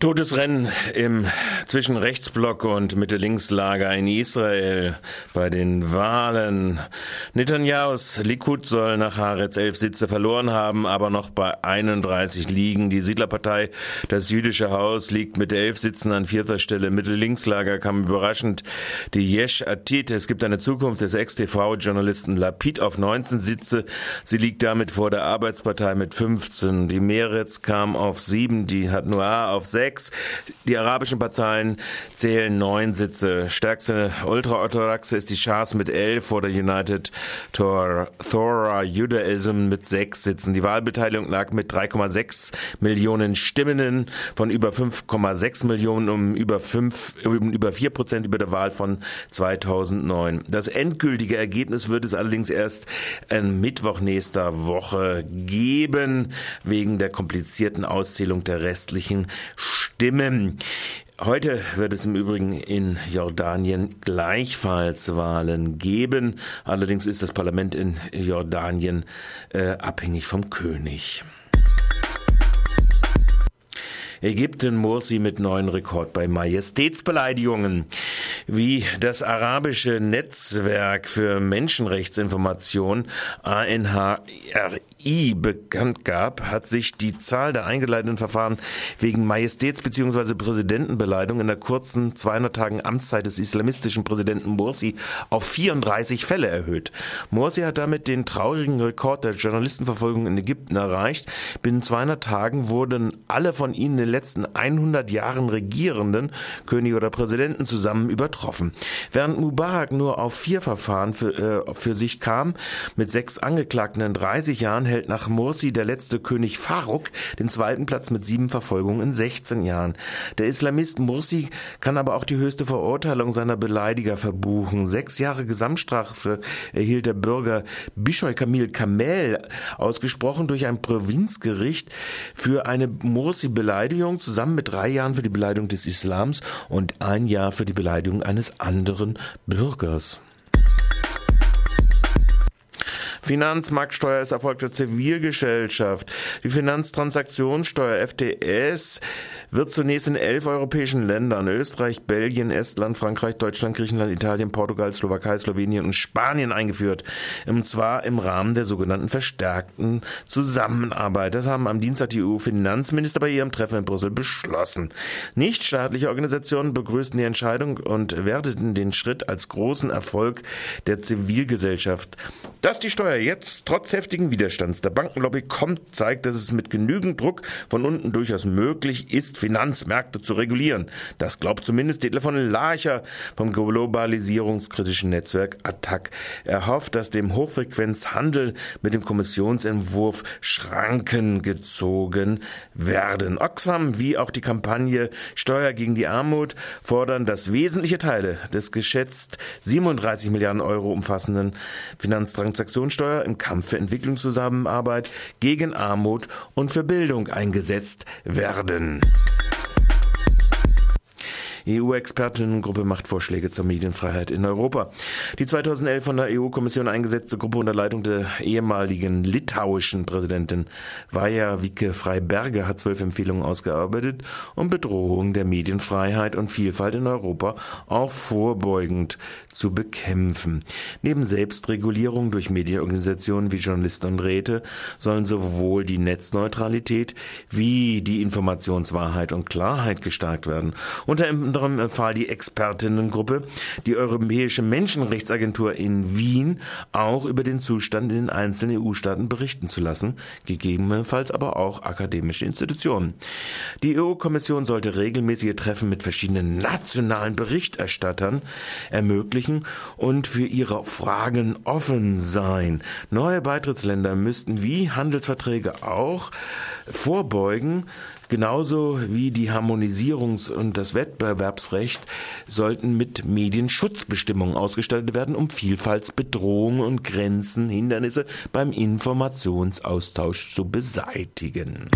Totes Rennen im zwischen Rechtsblock und Mitte-Links-Lager in Israel bei den Wahlen. Netanyahus Likud soll nach Haaretz elf Sitze verloren haben, aber noch bei 31 liegen. Die Siedlerpartei, das jüdische Haus, liegt mit elf Sitzen an vierter Stelle. Mitte-Links-Lager kam überraschend die Yesh Atit. Es gibt eine Zukunft des Ex-TV-Journalisten Lapid auf 19 Sitze. Sie liegt damit vor der Arbeitspartei mit 15. Die Meretz kam auf sieben, die hat Noir auf sechs. Die arabischen Parteien zählen neun Sitze. Stärkste ultraorthodoxe ist die Shas mit elf vor der United Torah Judaism mit sechs Sitzen. Die Wahlbeteiligung lag mit 3,6 Millionen Stimmen von über 5,6 Millionen um über fünf, um über vier Prozent über der Wahl von 2009. Das endgültige Ergebnis wird es allerdings erst Mittwoch nächster Woche geben, wegen der komplizierten Auszählung der restlichen Stimmen. Heute wird es im Übrigen in Jordanien gleichfalls Wahlen geben. Allerdings ist das Parlament in Jordanien äh, abhängig vom König. Ägypten Morsi mit neuen Rekord bei Majestätsbeleidigungen. Wie das arabische Netzwerk für Menschenrechtsinformation ANHRI bekannt gab, hat sich die Zahl der eingeleiteten Verfahren wegen Majestäts- bzw. Präsidentenbeleidigung in der kurzen 200 Tagen Amtszeit des islamistischen Präsidenten Morsi auf 34 Fälle erhöht. Morsi hat damit den traurigen Rekord der Journalistenverfolgung in Ägypten erreicht. Binnen 200 Tagen wurden alle von ihnen in den letzten 100 Jahren regierenden König oder Präsidenten zusammen übertroffen. Während Mubarak nur auf vier Verfahren für, äh, für sich kam, mit sechs Angeklagten in 30 Jahren hält nach Morsi der letzte König Farouk den zweiten Platz mit sieben Verfolgungen in 16 Jahren. Der Islamist Morsi kann aber auch die höchste Verurteilung seiner Beleidiger verbuchen. Sechs Jahre Gesamtstrafe erhielt der Bürger Bischoy Kamil Kamel, ausgesprochen durch ein Provinzgericht für eine Morsi-Beleidigung, zusammen mit drei Jahren für die Beleidigung des Islams und ein Jahr für die Beleidigung eines anderen Bürgers. Finanzmarktsteuer ist Erfolg der Zivilgesellschaft. Die Finanztransaktionssteuer FTS wird zunächst in elf europäischen Ländern Österreich, Belgien, Estland, Frankreich, Deutschland, Griechenland, Italien, Portugal, Slowakei, Slowenien und Spanien eingeführt. Und zwar im Rahmen der sogenannten verstärkten Zusammenarbeit. Das haben am Dienstag die EU-Finanzminister bei ihrem Treffen in Brüssel beschlossen. Nichtstaatliche Organisationen begrüßten die Entscheidung und werteten den Schritt als großen Erfolg der Zivilgesellschaft. Dass die Steuer jetzt trotz heftigen Widerstands der Bankenlobby kommt, zeigt, dass es mit genügend Druck von unten durchaus möglich ist, Finanzmärkte zu regulieren. Das glaubt zumindest Detlef von Larcher vom globalisierungskritischen Netzwerk Attac. Er hofft, dass dem Hochfrequenzhandel mit dem Kommissionsentwurf Schranken gezogen werden. Oxfam wie auch die Kampagne Steuer gegen die Armut fordern, dass wesentliche Teile des geschätzt 37 Milliarden Euro umfassenden Finanztransaktionssteuer im Kampf für Entwicklungszusammenarbeit gegen Armut und für Bildung eingesetzt werden. EU-Expertinnengruppe macht Vorschläge zur Medienfreiheit in Europa. Die 2011 von der EU-Kommission eingesetzte Gruppe unter Leitung der ehemaligen litauischen Präsidentin Vaja Vike Freiberger hat zwölf Empfehlungen ausgearbeitet, um Bedrohung der Medienfreiheit und Vielfalt in Europa auch vorbeugend zu bekämpfen. Neben Selbstregulierung durch Medienorganisationen wie Journalisten und Räte sollen sowohl die Netzneutralität wie die Informationswahrheit und Klarheit gestärkt werden. Unter anderem empfahl die Expertinnengruppe, die Europäische Menschenrechtsagentur in Wien auch über den Zustand in den einzelnen EU-Staaten berichten zu lassen, gegebenenfalls aber auch akademische Institutionen. Die EU-Kommission sollte regelmäßige Treffen mit verschiedenen nationalen Berichterstattern ermöglichen und für ihre Fragen offen sein. Neue Beitrittsländer müssten wie Handelsverträge auch vorbeugen, Genauso wie die Harmonisierungs- und das Wettbewerbsrecht sollten mit Medienschutzbestimmungen ausgestattet werden, um Vielfaltsbedrohungen und Grenzen, Hindernisse beim Informationsaustausch zu beseitigen.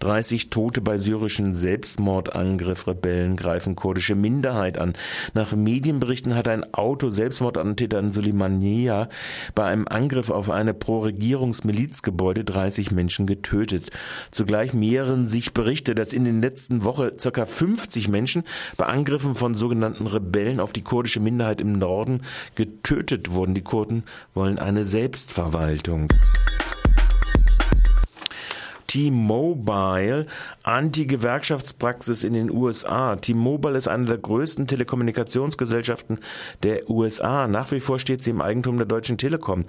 30 Tote bei syrischen Selbstmordangriff. Rebellen greifen kurdische Minderheit an. Nach Medienberichten hat ein Auto-Selbstmordattentäter in Suleimania bei einem Angriff auf eine Pro-Regierungsmilizgebäude 30 Menschen getötet. Zugleich mehren sich Berichte, dass in den letzten Wochen ca. 50 Menschen bei Angriffen von sogenannten Rebellen auf die kurdische Minderheit im Norden getötet wurden. Die Kurden wollen eine Selbstverwaltung. T-Mobile Anti-Gewerkschaftspraxis in den USA. T-Mobile ist eine der größten Telekommunikationsgesellschaften der USA. Nach wie vor steht sie im Eigentum der Deutschen Telekom.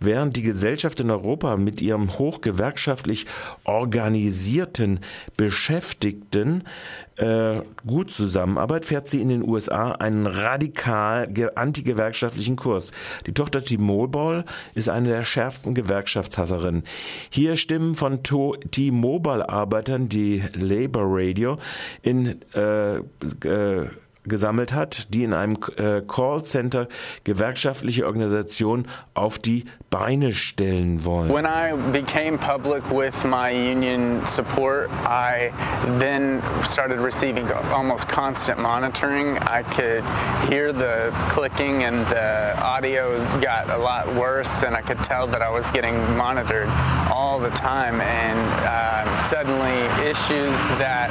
Während die Gesellschaft in Europa mit ihrem hochgewerkschaftlich organisierten Beschäftigten äh, gut zusammenarbeitet, fährt sie in den USA einen radikal antigewerkschaftlichen Kurs. Die Tochter T-Mobile ist eine der schärfsten Gewerkschaftshasserinnen. Hier Stimmen von T-Mobile-Arbeitern, die Labor Radio in äh, äh, gesammelt hat, die in einem äh, Callcenter gewerkschaftliche Organisation auf die Beine stellen wollen. When I became public with my union support, I then started receiving almost constant monitoring. I could hear the clicking and the audio got a lot worse and I could tell that I was getting monitored all the time and uh, suddenly issues that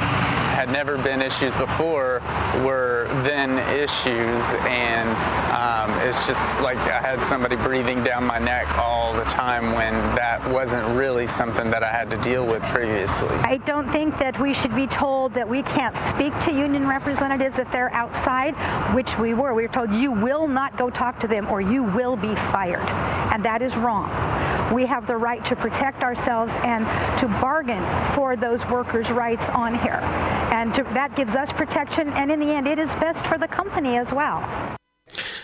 had never been issues before were then issues and um, it's just like I had somebody breathing down my neck all the time when that wasn't really something that I had to deal with previously. I don't think that we should be told that we can't speak to union representatives if they're outside, which we were. We were told you will not go talk to them or you will be fired. And that is wrong. We have the right to protect ourselves and to bargain for those workers' rights on here. And to, that gives us protection, and in the end, it is best for the company as well.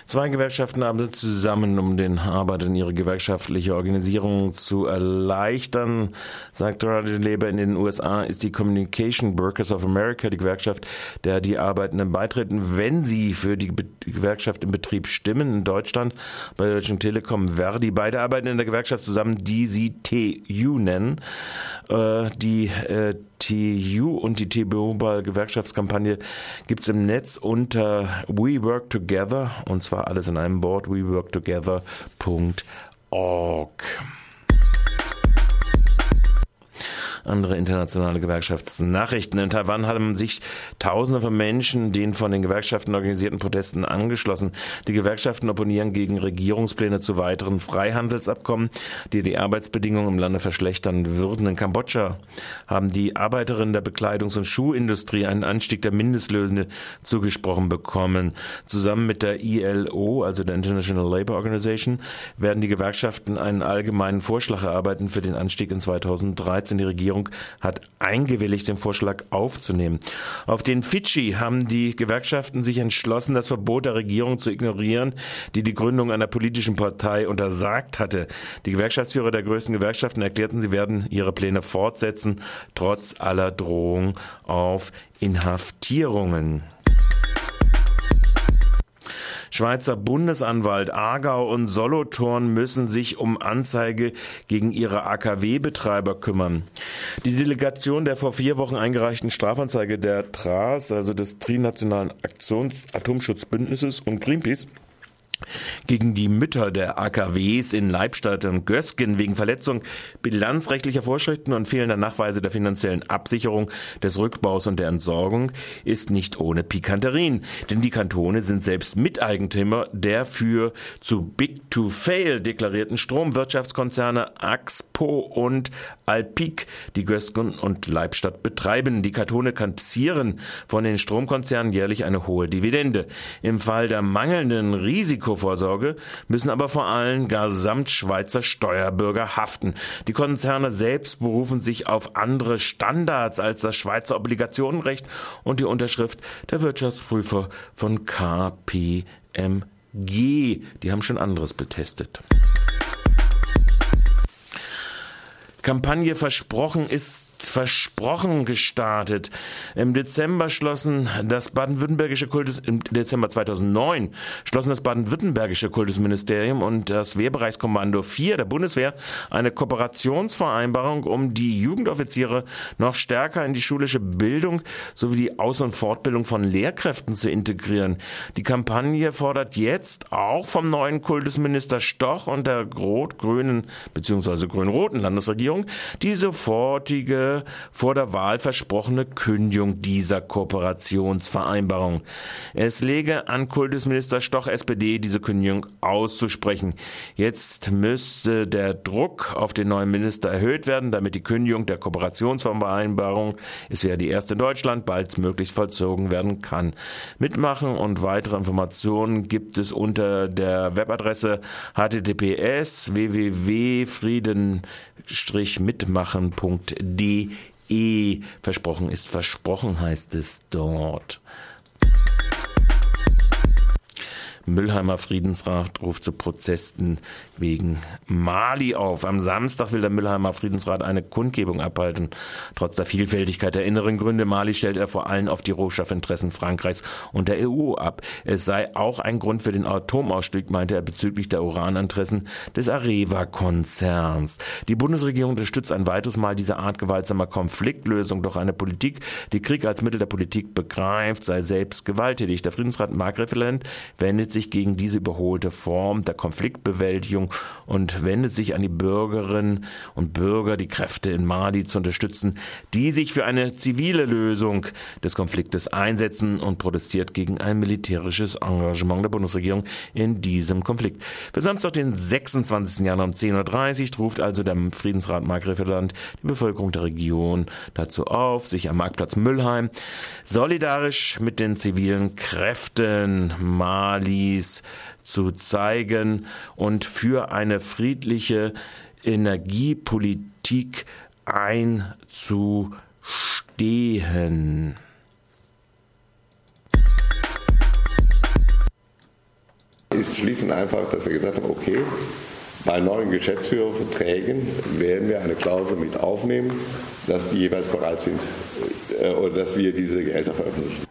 Zwei Gewerkschaften arbeiten zusammen, um den Arbeitern ihre gewerkschaftliche Organisierung zu erleichtern, sagt Radio Labour. In den USA ist die Communication Workers of America die Gewerkschaft, der die Arbeitenden beitreten, wenn sie für die Gewerkschaft im Betrieb stimmen. In Deutschland bei der Deutschen Telekom Verdi. Beide arbeiten in der Gewerkschaft zusammen, die sie TU nennen. Äh, die äh, TU und die T-Mobile Gewerkschaftskampagne gibt's im Netz unter We Work Together und zwar alles in einem Board weworktogether.org. andere internationale Gewerkschaftsnachrichten. In Taiwan haben sich Tausende von Menschen den von den Gewerkschaften organisierten Protesten angeschlossen. Die Gewerkschaften opponieren gegen Regierungspläne zu weiteren Freihandelsabkommen, die die Arbeitsbedingungen im Lande verschlechtern würden. In Kambodscha haben die Arbeiterinnen der Bekleidungs- und Schuhindustrie einen Anstieg der Mindestlöhne zugesprochen bekommen. Zusammen mit der ILO, also der International Labour Organization, werden die Gewerkschaften einen allgemeinen Vorschlag erarbeiten für den Anstieg in 2013. Die Regierung Regierung hat eingewilligt, den Vorschlag aufzunehmen. Auf den Fidschi haben die Gewerkschaften sich entschlossen, das Verbot der Regierung zu ignorieren, die die Gründung einer politischen Partei untersagt hatte. Die Gewerkschaftsführer der größten Gewerkschaften erklärten, sie werden ihre Pläne fortsetzen, trotz aller Drohung auf Inhaftierungen. Schweizer Bundesanwalt Aargau und Solothurn müssen sich um Anzeige gegen ihre AKW-Betreiber kümmern. Die Delegation der vor vier Wochen eingereichten Strafanzeige der TRAS, also des Trinationalen Aktions Atomschutzbündnisses und Greenpeace, gegen die Mütter der AKWs in Leibstadt und Gösgen wegen Verletzung bilanzrechtlicher Vorschriften und fehlender Nachweise der finanziellen Absicherung des Rückbaus und der Entsorgung ist nicht ohne Pikanterien, denn die Kantone sind selbst Miteigentümer der für zu big to fail deklarierten Stromwirtschaftskonzerne Axpo und Alpic, die Gösgen und Leibstadt betreiben. Die Kantone kassieren von den Stromkonzernen jährlich eine hohe Dividende. Im Fall der mangelnden Risiko Risikovorsorge müssen aber vor allem Gesamtschweizer Steuerbürger haften. Die Konzerne selbst berufen sich auf andere Standards als das Schweizer Obligationenrecht und die Unterschrift der Wirtschaftsprüfer von KPMG. Die haben schon anderes betestet. Kampagne versprochen ist ist versprochen gestartet. Im Dezember schlossen das baden-württembergische Kultus, im Dezember 2009 schlossen das baden-württembergische Kultusministerium und das Wehrbereichskommando 4 der Bundeswehr eine Kooperationsvereinbarung, um die Jugendoffiziere noch stärker in die schulische Bildung sowie die Aus- und Fortbildung von Lehrkräften zu integrieren. Die Kampagne fordert jetzt auch vom neuen Kultusminister Stoch und der rot-grünen bzw. grün-roten Landesregierung die sofortige vor der Wahl versprochene Kündigung dieser Kooperationsvereinbarung. Es lege an Kultusminister Stoch SPD diese Kündigung auszusprechen. Jetzt müsste der Druck auf den neuen Minister erhöht werden, damit die Kündigung der Kooperationsvereinbarung, es wäre die erste in Deutschland, baldmöglichst vollzogen werden kann. Mitmachen und weitere Informationen gibt es unter der Webadresse https www.frieden-mitmachen.de. Versprochen ist versprochen, heißt es dort. Müllheimer Friedensrat ruft zu Protesten wegen Mali auf. Am Samstag will der Müllheimer Friedensrat eine Kundgebung abhalten. Trotz der Vielfältigkeit der inneren Gründe Mali stellt er vor allem auf die Rohstoffinteressen Frankreichs und der EU ab. Es sei auch ein Grund für den Atomausstieg, meinte er bezüglich der Uraninteressen des Areva-Konzerns. Die Bundesregierung unterstützt ein weiteres Mal diese Art gewaltsamer Konfliktlösung, doch eine Politik, die Krieg als Mittel der Politik begreift, sei selbst gewalttätig. Der Friedensrat Markreferent wendet sich sich gegen diese überholte Form der Konfliktbewältigung und wendet sich an die Bürgerinnen und Bürger, die Kräfte in Mali zu unterstützen, die sich für eine zivile Lösung des Konfliktes einsetzen und protestiert gegen ein militärisches Engagement der Bundesregierung in diesem Konflikt. Für Samstag, den 26. Januar um 10.30 Uhr ruft also der Friedensrat Markgräflerland die Bevölkerung der Region dazu auf, sich am Marktplatz Müllheim solidarisch mit den zivilen Kräften Mali dies zu zeigen und für eine friedliche Energiepolitik einzustehen. ist schlicht und einfach, dass wir gesagt haben, okay, bei neuen Geschäftsführerverträgen werden wir eine Klausel mit aufnehmen, dass die jeweils bereit sind äh, oder dass wir diese Gelder veröffentlichen.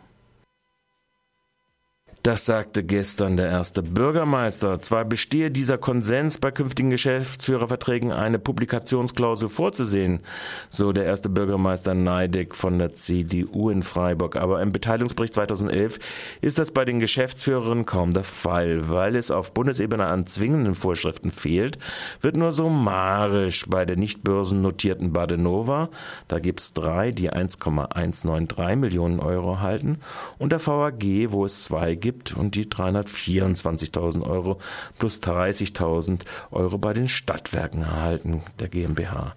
Das sagte gestern der erste Bürgermeister. Zwar bestehe dieser Konsens bei künftigen Geschäftsführerverträgen eine Publikationsklausel vorzusehen, so der erste Bürgermeister Neideck von der CDU in Freiburg, aber im Beteiligungsbericht 2011 ist das bei den Geschäftsführern kaum der Fall, weil es auf Bundesebene an zwingenden Vorschriften fehlt, wird nur summarisch bei der nicht börsennotierten Badenova, da gibt's drei, die 1,193 Millionen Euro erhalten, und der VAG, wo es zwei gibt, gibt und die 324.000 Euro plus 30.000 Euro bei den Stadtwerken erhalten, der GmbH,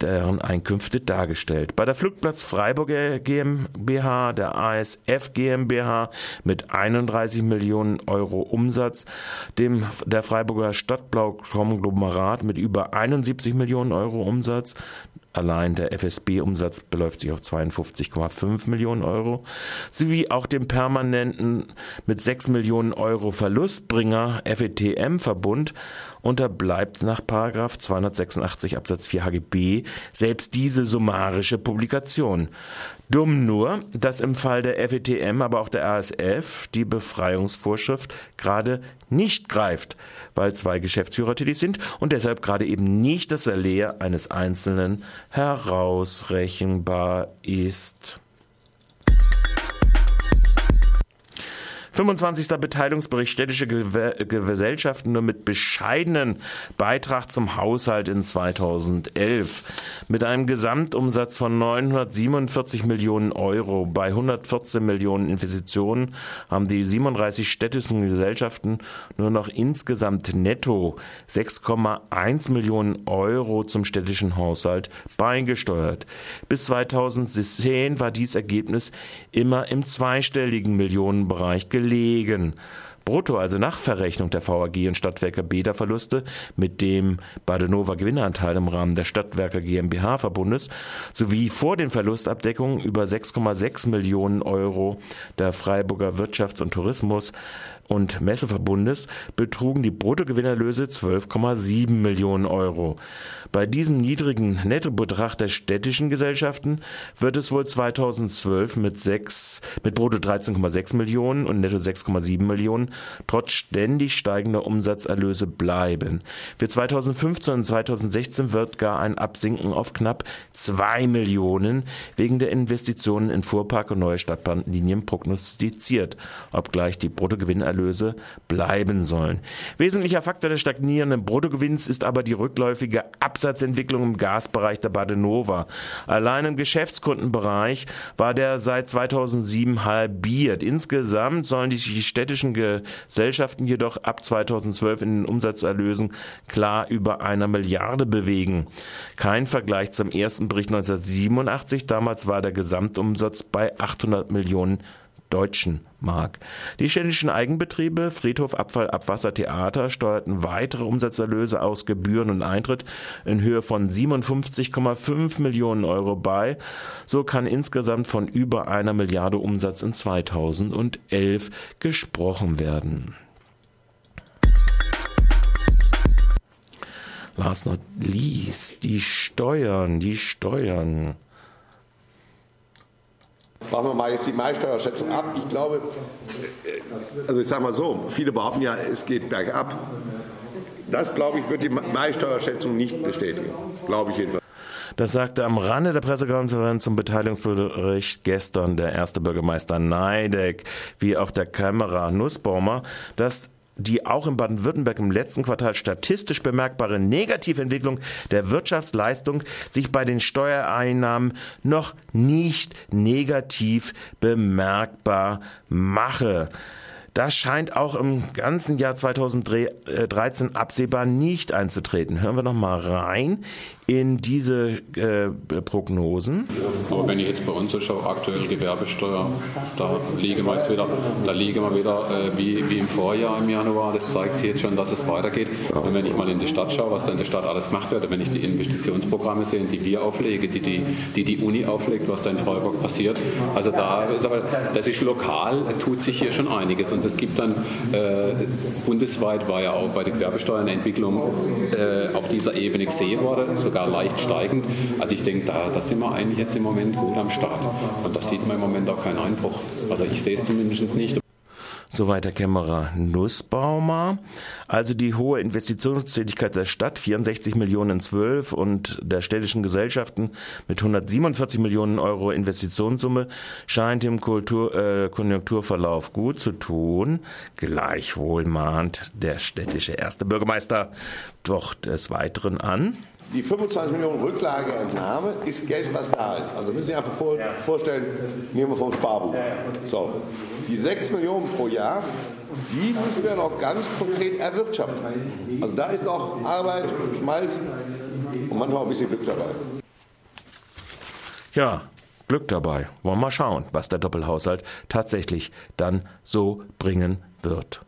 deren Einkünfte dargestellt. Bei der Flugplatz Freiburg GmbH, der ASF GmbH mit 31 Millionen Euro Umsatz, dem der Freiburger Stadtblau-Konglomerat mit über 71 Millionen Euro Umsatz, Allein der FSB-Umsatz beläuft sich auf 52,5 Millionen Euro, sowie auch dem permanenten mit 6 Millionen Euro Verlustbringer FETM-Verbund unterbleibt nach 286 Absatz 4 HGB selbst diese summarische Publikation. Dumm nur, dass im Fall der FETM, aber auch der ASF die Befreiungsvorschrift gerade nicht greift, weil zwei Geschäftsführer tätig sind und deshalb gerade eben nicht das Salär eines Einzelnen herausrechenbar ist. 25. Beteiligungsbericht städtische Gesellschaften nur mit bescheidenen Beitrag zum Haushalt in 2011. Mit einem Gesamtumsatz von 947 Millionen Euro bei 114 Millionen Investitionen haben die 37 städtischen Gesellschaften nur noch insgesamt netto 6,1 Millionen Euro zum städtischen Haushalt beigesteuert. Bis 2010 war dies Ergebnis immer im zweistelligen Millionenbereich gelegen gelegen. Brutto, also nach Verrechnung der VAG und Stadtwerke Beta-Verluste mit dem Badenova Gewinneranteil im Rahmen der Stadtwerke GmbH Verbundes sowie vor den Verlustabdeckungen über 6,6 Millionen Euro der Freiburger Wirtschafts- und Tourismus und Messeverbundes betrugen die Bruttogewinnerlöse 12,7 Millionen Euro. Bei diesem niedrigen Nettobetrag der städtischen Gesellschaften wird es wohl 2012 mit, 6, mit Brutto 13,6 Millionen und Netto 6,7 Millionen trotz ständig steigender Umsatzerlöse bleiben. Für 2015 und 2016 wird gar ein Absinken auf knapp 2 Millionen wegen der Investitionen in Fuhrpark und neue Stadtbahnlinien prognostiziert, obgleich die Bruttogewinnerlöse bleiben sollen. Wesentlicher Faktor des stagnierenden Bruttogewinns ist aber die rückläufige Absatzentwicklung im Gasbereich der Badenova. Allein im Geschäftskundenbereich war der seit 2007 halbiert. Insgesamt sollen die städtischen Gesellschaften jedoch ab 2012 in den Umsatzerlösen klar über einer Milliarde bewegen. Kein Vergleich zum ersten Bericht 1987. Damals war der Gesamtumsatz bei 800 Millionen Deutschen Mark. Die städtischen Eigenbetriebe Friedhof, Abfall, Abwasser, Theater steuerten weitere Umsatzerlöse aus Gebühren und Eintritt in Höhe von 57,5 Millionen Euro bei. So kann insgesamt von über einer Milliarde Umsatz in 2011 gesprochen werden. Last not least, die Steuern, die Steuern. Machen wir mal jetzt die Maisteuerschätzung ab. Ich glaube, also ich sage mal so, viele behaupten ja, es geht bergab. Das, glaube ich, wird die Maisteuerschätzung nicht bestätigen. Glaube ich jedenfalls. Das sagte am Rande der Pressekonferenz zum Beteiligungsbericht gestern der erste Bürgermeister Neideck, wie auch der Kämmerer Nussbaumer, dass die auch in Baden-Württemberg im letzten Quartal statistisch bemerkbare Negativentwicklung der Wirtschaftsleistung sich bei den Steuereinnahmen noch nicht negativ bemerkbar mache. Das scheint auch im ganzen Jahr 2013 absehbar nicht einzutreten. Hören wir noch mal rein in diese äh, Prognosen. Aber wenn ich jetzt bei uns so schaue, aktuell Gewerbesteuer, da liegen wir jetzt wieder, da liegen wir wieder äh, wie, wie im Vorjahr im Januar. Das zeigt jetzt schon, dass es weitergeht. Und wenn ich mal in die Stadt schaue, was da in der Stadt alles gemacht wird, wenn ich die Investitionsprogramme sehe, die wir auflegen, die die, die, die Uni auflegt, was da in Freiburg passiert, also da, das ist lokal, tut sich hier schon einiges. Und es gibt dann, äh, bundesweit war ja auch bei der Gewerbesteuer eine Entwicklung äh, auf dieser Ebene gesehen worden, sogar sogar leicht steigend. Also ich denke, da, da sind wir eigentlich jetzt im Moment gut am Start. Und da sieht man im Moment auch keinen Einbruch. Also ich sehe es zumindest nicht. Soweit der Kämmerer Nussbaumer. Also die hohe Investitionstätigkeit der Stadt, 64 Millionen in 12 und der städtischen Gesellschaften mit 147 Millionen Euro Investitionssumme scheint im Kultur, äh, Konjunkturverlauf gut zu tun. Gleichwohl mahnt der städtische erste Bürgermeister doch des Weiteren an die 25 Millionen Rücklageentnahme ist Geld, was da ist. Also müssen Sie sich einfach vor, vorstellen, nehmen wir vom Sparbuch. So, die 6 Millionen pro Jahr, die müssen wir noch ganz konkret erwirtschaften. Also da ist noch Arbeit, Schmalz und manchmal auch ein bisschen Glück dabei. Ja, Glück dabei. Wollen wir mal schauen, was der Doppelhaushalt tatsächlich dann so bringen wird.